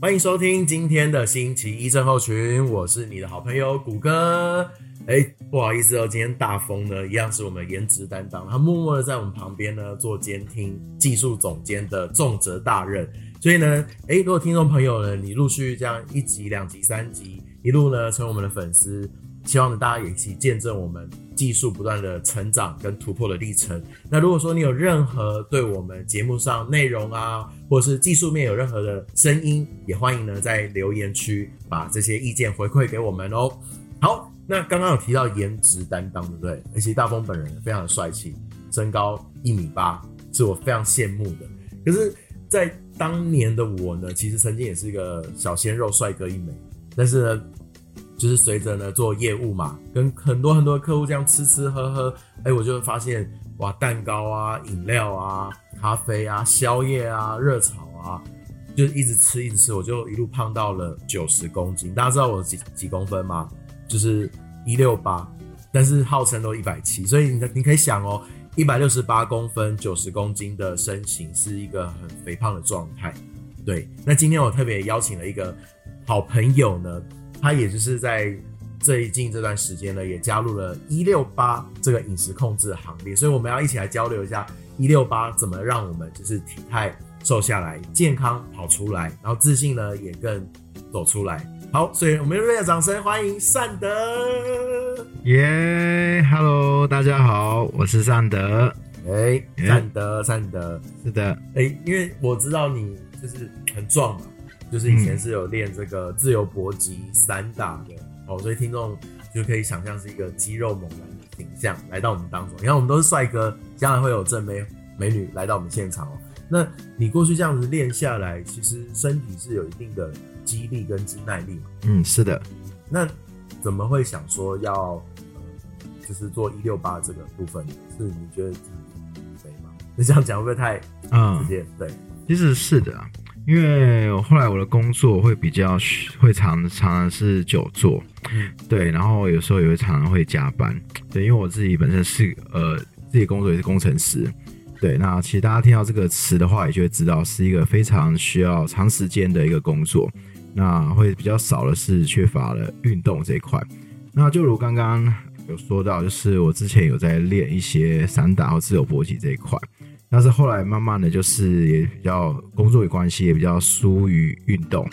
欢迎收听今天的星期一症候群，我是你的好朋友谷歌。哎，不好意思哦，今天大风呢，一样是我们颜值担当，他默默的在我们旁边呢做监听技术总监的重责大任。所以呢，哎，如果听众朋友呢，你陆续这样一集、两集、三集，一路呢成为我们的粉丝，希望呢大家也一起见证我们技术不断的成长跟突破的历程。那如果说你有任何对我们节目上内容啊，或者是技术面有任何的声音，也欢迎呢在留言区把这些意见回馈给我们哦。好。那刚刚有提到颜值担当，对不对？而且大风本人非常的帅气，身高一米八，是我非常羡慕的。可是，在当年的我呢，其实曾经也是一个小鲜肉帅哥一枚。但是呢，就是随着呢做业务嘛，跟很多很多客户这样吃吃喝喝，哎，我就发现哇，蛋糕啊、饮料啊、咖啡啊、宵夜啊、热炒啊，就一直吃一直吃，我就一路胖到了九十公斤。大家知道我几几公分吗？就是一六八，但是号称都一百七，所以你你可以想哦，一百六十八公分、九十公斤的身形是一个很肥胖的状态。对，那今天我特别邀请了一个好朋友呢，他也就是在最近这段时间呢，也加入了一六八这个饮食控制行列，所以我们要一起来交流一下一六八怎么让我们就是体态瘦下来、健康跑出来，然后自信呢也更走出来。好，所以我们热烈的掌声欢迎善德。耶，Hello，大家好，我是善德。哎，善德，善德，是的。哎，因为我知道你就是很壮嘛，就是以前是有练这个自由搏击、散打的哦，所以听众就可以想象是一个肌肉猛男的形象来到我们当中。你看，我们都是帅哥，将来会有正美美女来到我们现场哦。那你过去这样子练下来，其实身体是有一定的。肌力跟肌耐力嘛，嗯，是的。那怎么会想说要呃，就是做一六八这个部分？是你觉得自己肥吗？你 这样讲会不会太直接？对，其实是的，因为后来我的工作会比较会常常常是久坐，嗯，对，然后有时候也会常常会加班，对，因为我自己本身是呃自己工作也是工程师，对，那其实大家听到这个词的话，也就会知道是一个非常需要长时间的一个工作。那会比较少的是缺乏了运动这一块。那就如刚刚有说到，就是我之前有在练一些散打和自由搏击这一块，但是后来慢慢的就是也比较工作与关系，也比较疏于运动。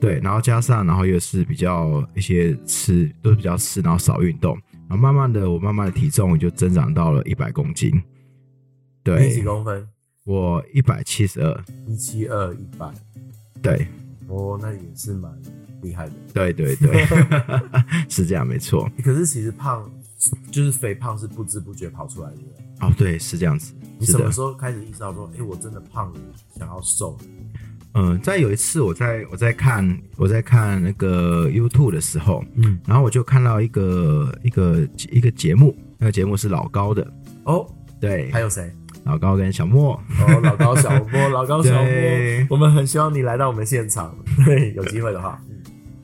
对，然后加上然后又是比较一些吃都是比较吃，然后少运动，然后慢慢的我慢慢的体重就增长到了一百公斤。对，几公分？我一百七十二，一七二一百。对。哦，那也是蛮厉害的。对对对，是这样，没错。可是其实胖，就是肥胖是不知不觉跑出来的。哦，对，是这样子。你什么时候开始意识到说，哎，我真的胖了，想要瘦？嗯，在有一次，我在我在看我在看那个 YouTube 的时候，嗯，然后我就看到一个一个一个节目，那个节目是老高的。哦，对，还有谁？老高跟小莫哦，老高小莫，老高小莫，我们很希望你来到我们现场，对，有机会的话，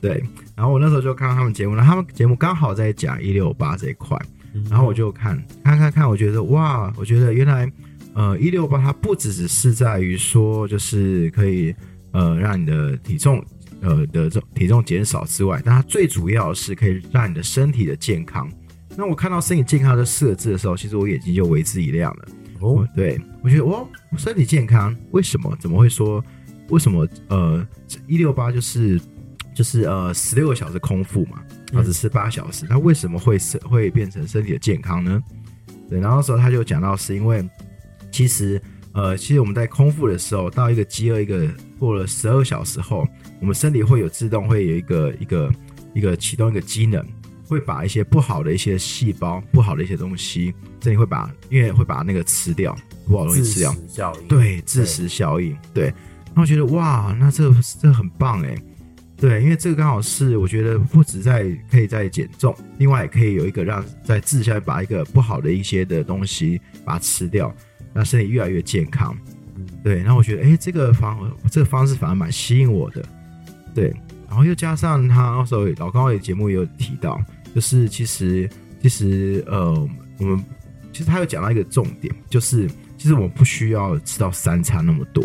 对。然后我那时候就看到他们节目，然后他们节目刚好在讲一六八这一块，然后我就看，看看看，我觉得哇，我觉得原来呃一六八它不只只是在于说就是可以呃让你的体重呃的这体重减少之外，但它最主要是可以让你的身体的健康。那我看到身体健康这四个字的时候，其实我眼睛就为之一亮了。哦，对，我觉得哇，身体健康，为什么？怎么会说？为什么？呃，一六八就是就是呃十六个小时空腹嘛，然后只吃八小时，那为什么会是会变成身体的健康呢？对，然后时候他就讲到是因为，其实呃，其实我们在空腹的时候，到一个饥饿一个过了十二小时后，我们身体会有自动会有一个一个一个启动一个机能。会把一些不好的一些细胞、不好的一些东西，这里会把，因为会把那个吃掉，不好东西吃掉。效应对，致食效应对。然后觉得哇，那这这很棒哎，对，因为这个刚好是我觉得不止在可以在减重，另外也可以有一个让在治下把一个不好的一些的东西把它吃掉，让身体越来越健康。对，然后我觉得哎，这个方这个方式反而蛮吸引我的，对。然后又加上他那时候老高也节目也有提到。就是其实其实呃，我们其实他有讲到一个重点，就是其实我们不需要吃到三餐那么多。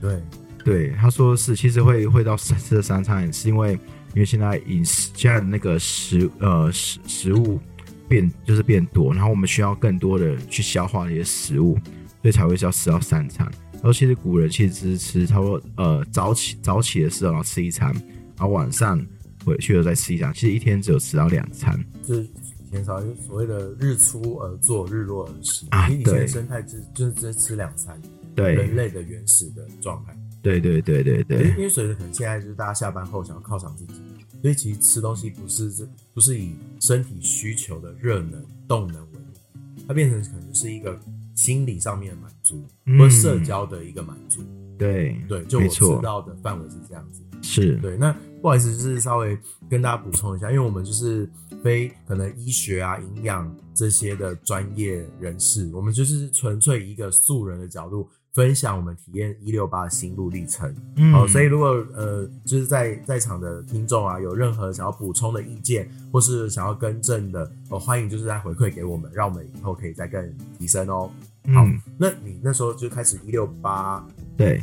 对对，他说是，其实会会到吃这三餐，是因为因为现在饮食现在那个食呃食食物变就是变多，然后我们需要更多的去消化那些食物，所以才会是要吃到三餐。然后其实古人其实只是吃差不多呃早起早起的时候然后吃一餐，然后晚上回去了再吃一餐，其实一天只有吃到两餐。就是以前少所谓的日出而作，日落而息啊你以前生态就是就是只吃两餐，对人类的原始的状态。对对对对对因为随着可能现在就是大家下班后想要犒赏自己，所以其实吃东西不是这不是以身体需求的热能动能为目，它变成可能就是一个心理上面的满足，嗯或者社交的一个满足。对对，就我知道的范围是这样子。是，对，那不好意思，就是稍微跟大家补充一下，因为我们就是非可能医学啊、营养这些的专业人士，我们就是纯粹一个素人的角度分享我们体验一六八的心路历程。嗯好、所以如果呃，就是在在场的听众啊，有任何想要补充的意见，或是想要更正的，哦，欢迎就是在回馈给我们，让我们以后可以再更提升哦。好嗯，那你那时候就开始一六八对。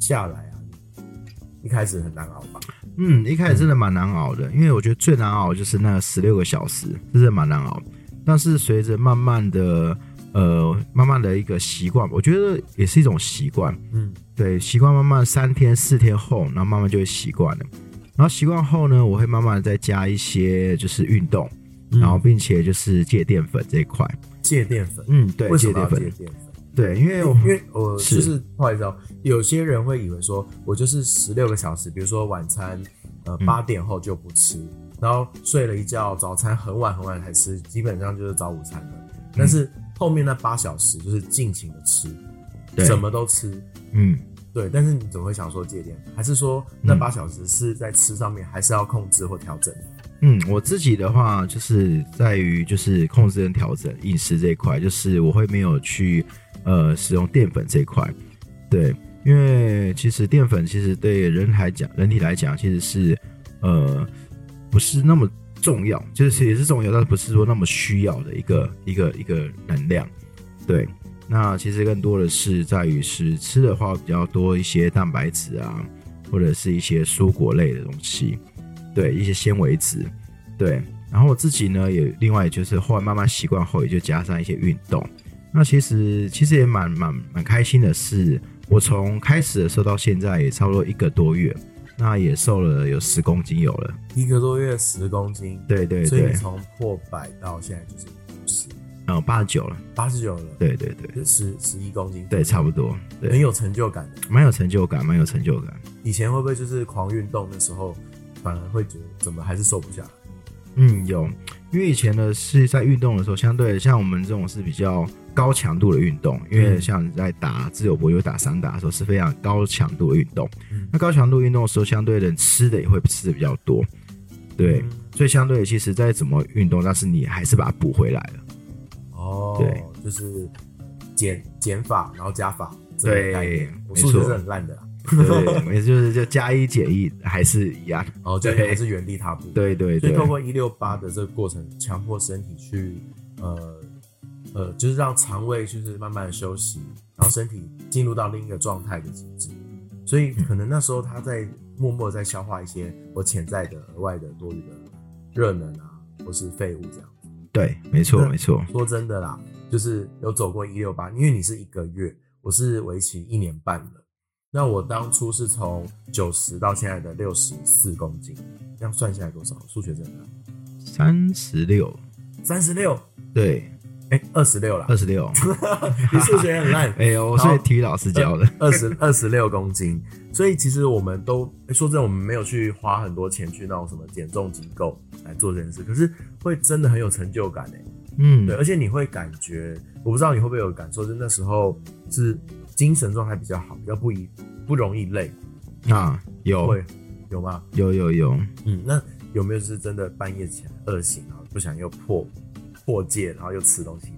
下来啊，一开始很难熬吧？嗯，一开始真的蛮难熬的，因为我觉得最难熬就是那十六个小时，真的蛮难熬。但是随着慢慢的，呃，慢慢的一个习惯，我觉得也是一种习惯。嗯，对，习惯慢慢三天四天后，然后慢慢就会习惯了。然后习惯后呢，我会慢慢的再加一些就是运动，嗯然后并且就是戒淀粉这一块。戒淀粉。嗯，对，为什么戒淀粉，要戒淀粉？对，因为我因为我就是不好意思哦，有些人会以为说我就是十六个小时，比如说晚餐呃嗯八点后就不吃，然后睡了一觉，早餐很晚很晚才吃，基本上就是早午餐了。但是后面那八小时就是尽情的吃，对什么都吃。嗯。对，但是你总会想说戒淀粉，还是说那八小时是在吃上面还是要控制或调整？嗯，我自己的话就是在于就是控制跟调整饮食这一块，就是我会没有去呃使用淀粉这一块，对，因为其实淀粉其实对人来讲，人体来讲其实是呃不是那么重要，就是也是重要，但是不是说那么需要的一个一个一个能量，对。那其实更多的是在于是吃的话比较多一些蛋白质啊，或者是一些蔬果类的东西，对一些纤维质，对。然后我自己呢，也另外就是后来慢慢习惯后，也就加上一些运动。那其实其实也蛮蛮蛮开心的是，我从开始的时候到现在也差不多一个多月，那也瘦了有十公斤有了。一个多月十公斤，对对对，所以你从破百到现在就是五十嗯，八十九了。八十九了，对对对就十十一公斤，对，差不多，对，很有成就感的。蛮有成就感，蛮有成就感。以前会不会就是狂运动的时候，反而会觉得怎么还是瘦不下来？嗯，有，因为以前呢是在运动的时候，相对像我们这种是比较高强度的运动，因为嗯。像你在打自由搏有打散打的时候是非常高强度的运动。嗯。那高强度运动的时候，相对的吃的也会吃的比较多，对，嗯。所以相对的其实再怎么运动，但是你还是把它补回来了。哦，对，就是减减法，然后加法，这个对概念。我数学是很烂的啦，对，没就是就加一减一还是一样。哦，就对还是原地踏步。，对对对所以，透过一六八的这个过程，强迫身体去呃呃，就是让肠胃就是慢慢的休息，然后身体进入到另一个状态的机制。所以可能那时候他在默默地在消化一些我潜在的额外的多余的热能啊，或是废物这样。对，没错没错。说真的啦，就是有走过一六八，因为你是一个月，我是为期一年半的。那我当初是从九十到现在的六十四公斤，这样算下来多少？数学真的三十六，三十六，对，哎，二十六了二，十六。你数学很烂。哎呦，我是体育老师教的。二十二十六公斤，所以其实我们都诶说真的，我们没有去花很多钱去那种什么减重机构来做这件事，可是会真的很有成就感哎。嗯对，，而且你会感觉，我不知道你会不会有感受，就是那时候是精神状态比较好，比较不一不容易累，啊，有会有吗？有有有，嗯，那有没有是真的半夜起来饿醒，然后不想又破破戒，然后又吃东西？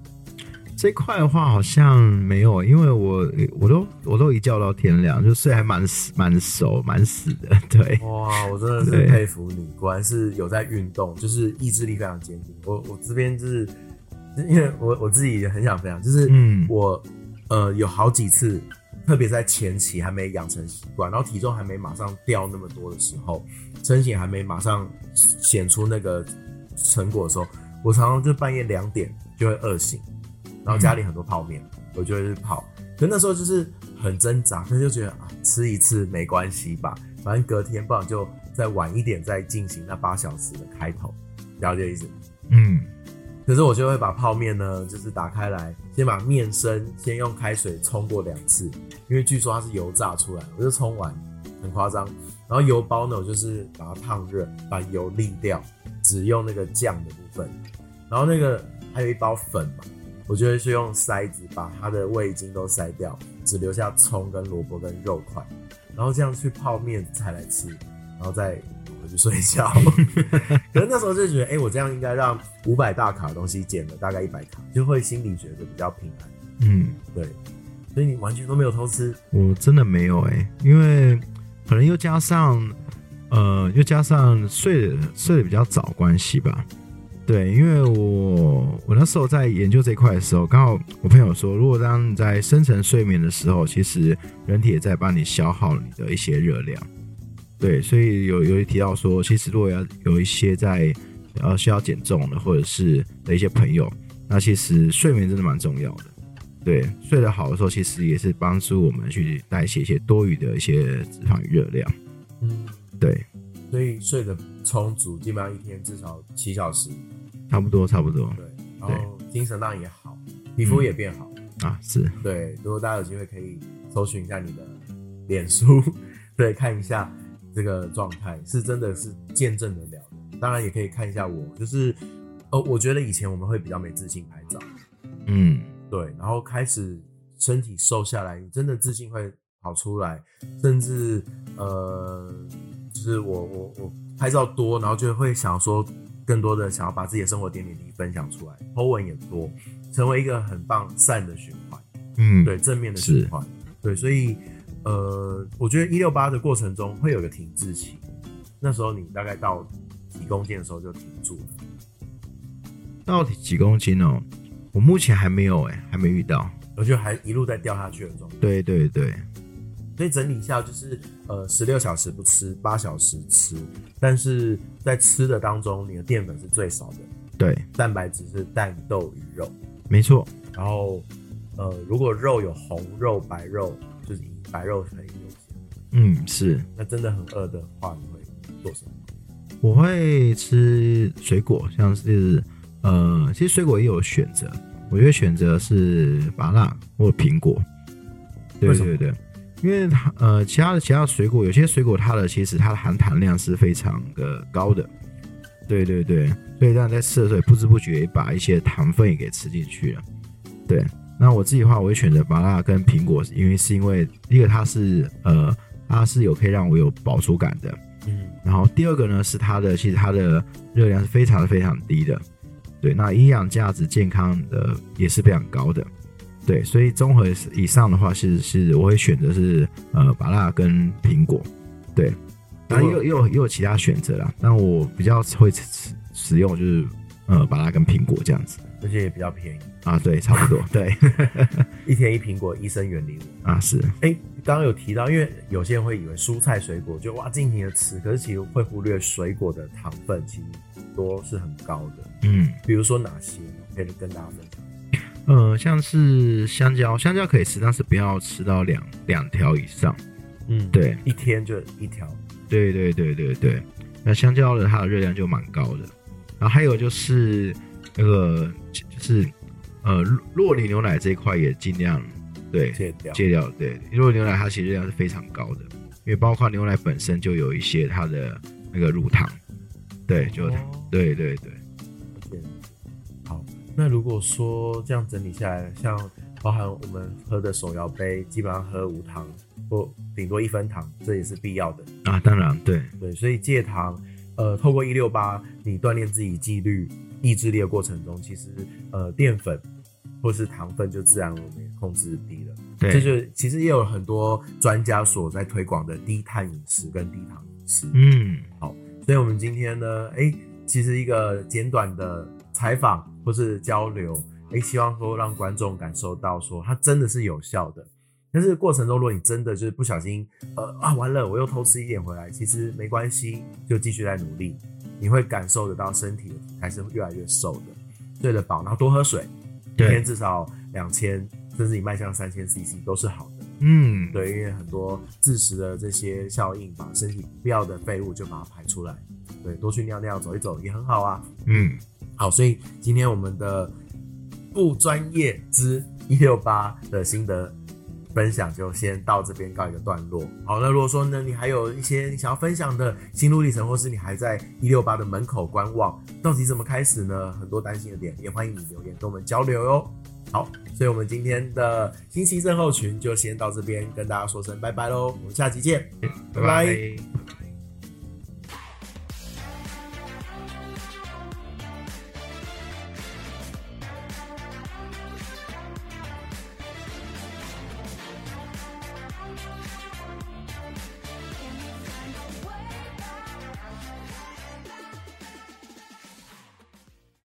这块的话好像没有，因为我我都我都一觉到天亮，就睡还蛮死蛮熟蛮死的，对，哇，我真的是佩服你，果然是有在运动，就是意志力非常坚定。我我这边就是，因为我我自己也很想分享，就是嗯我呃有好几次特别在前期还没养成习惯，然后体重还没马上掉那么多的时候，身形还没马上显出那个成果的时候，我常常就半夜两点就会饿醒，然后家里很多泡面，我就会去泡。可那时候就是很挣扎，可是就觉得啊，吃一次没关系吧，反正隔天不然就再晚一点再进行那八小时的开头，了解意思？嗯，可是我就会把泡面呢，就是打开来，先把面身先用开水冲过两次，因为据说它是油炸出来，我就冲完，很夸张。然后油包呢，我就是把它烫热，把油沥掉，只用那个酱的部分。然后那个还有一包粉嘛，我就会是用筛子把它的味精都筛掉，只留下葱跟萝卜跟肉块，然后这样去泡面才来吃，然后再回去睡觉。可是那时候就觉得，哎、我这样应该让五百大卡的东西减了大概一百卡，就会心里觉得比较平安。嗯，对，所以你完全都没有偷吃，我真的没有哎、因为可能又加上呃，又加上睡得睡得比较早关系吧。对，因为我我那时候在研究这一块的时候，刚好我朋友说，如果当你在深层睡眠的时候，其实人体也在帮你消耗你的一些热量。对，所以有有提到说，其实如果要有一些在呃需要减重的，或者是的一些朋友，那其实睡眠真的蛮重要的。对，睡得好的时候，其实也是帮助我们去代谢一些多余的一些脂肪与热量。嗯，对，所以睡得充足，基本上一天至少七小时，差不多，差不多对，然后精神当然也好，皮肤也变好，啊，是，对，如果大家有机会可以搜寻一下你的脸书，对，看一下这个状态，是真的是见证得了的。当然也可以看一下我，就是，呃，我觉得以前我们会比较没自信拍照，嗯，对，然后开始身体瘦下来，你真的自信会跑出来，甚至呃，就是我我我拍照多，然后就会想说更多的想要把自己的生活点点滴滴分享出来，po 文也多，成为一个很棒善的循环，嗯，对正面的循环，对，所以呃，我觉得一六八的过程中会有个停滞期，那时候你大概到几公斤的时候就停住了。到底几公斤哦？我目前还没有哎、还没遇到。我觉得还一路在掉下去的状态。对对对，所以整理一下，就是呃，十六小时不吃，八小时吃，但是在吃的当中，你的淀粉是最少的，对，蛋白质是蛋、豆鱼肉。没错，然后呃，如果肉有红肉、白肉，就是以白肉为优先。嗯，是。那真的很饿的话，你会做什么？我会吃水果，像是呃，其实水果也有选择，我觉得选择是芭乐或苹果。对对对，因为它呃，其他的其他的水果，有些水果它的其实它的含糖量是非常的高的。对对对，所以大家在吃的时候，也不知不觉把一些糖分也给吃进去了。对，那我自己的话，我会选择麻辣跟苹果，因为是因为第一个它是呃，它是有可以让我有饱足感的。嗯，然后第二个呢是它的，其实它的热量是非常非常低的，对，那营养价值、健康的也是非常高的，对，所以综合以上的话是是我会选择是呃麻辣跟苹果，对，当然也有也有也有其他选择啦，但我比较会使使用就是呃把它跟苹果这样子而且也比较便宜，啊，对，差不多，对一天一苹果，医生远离我。啊是，哎，刚刚有提到，因为有些人会以为蔬菜水果就哇尽情的吃，可是其实会忽略水果的糖分其实多是很高的。嗯比如说哪些可以跟大家分享？呃像是香蕉，香蕉可以吃，但是不要吃到两两条以上，嗯，对。一天就一条。对对对对对，那香蕉的它的热量就蛮高的，然后还有就是那个就是呃洛洛梨牛奶这一块也尽量对戒掉。戒掉，对，洛梨牛奶它其实热量是非常高的，因为包括牛奶本身就有一些它的那个乳糖，对，就、哦对对对，对好，那如果说这样整理下来，像包含我们喝的手摇杯，基本上喝无糖或顶多一分糖，这也是必要的。啊，当然对，对，所以戒糖，呃，透过一六八，你锻炼自己纪律、意志力的过程中，其实呃淀粉或是糖分就自然我们也控制低了。对，这就其实也有很多专家所在推广的低碳饮食跟低糖饮食。嗯好所以，我们今天呢，哎、其实一个简短的采访或是交流，哎、希望说让观众感受到说它真的是有效的。但是过程中，如果你真的就是不小心，呃啊完了，我又偷吃一点回来，其实没关系，就继续在努力，你会感受得到身体还是越来越瘦的，睡得饱，然后多喝水，一天至少两千，甚至你迈向三千 CC 都是好的。嗯，对，因为很多自食的这些效应，把身体不必要的废物就把它排出来。对，多去尿尿、走一走也很好啊。嗯，好，所以今天我们的不专业之一六八的心得分享就先到这边告一个段落。好，那如果说呢，你还有一些你想要分享的心路历程，或是你还在一六八的门口观望，到底怎么开始呢？很多担心的点，也欢迎你留言跟我们交流哟。好，所以我们今天的星期症候群就先到这边，跟大家说声拜拜喽，我们下期见，拜拜拜拜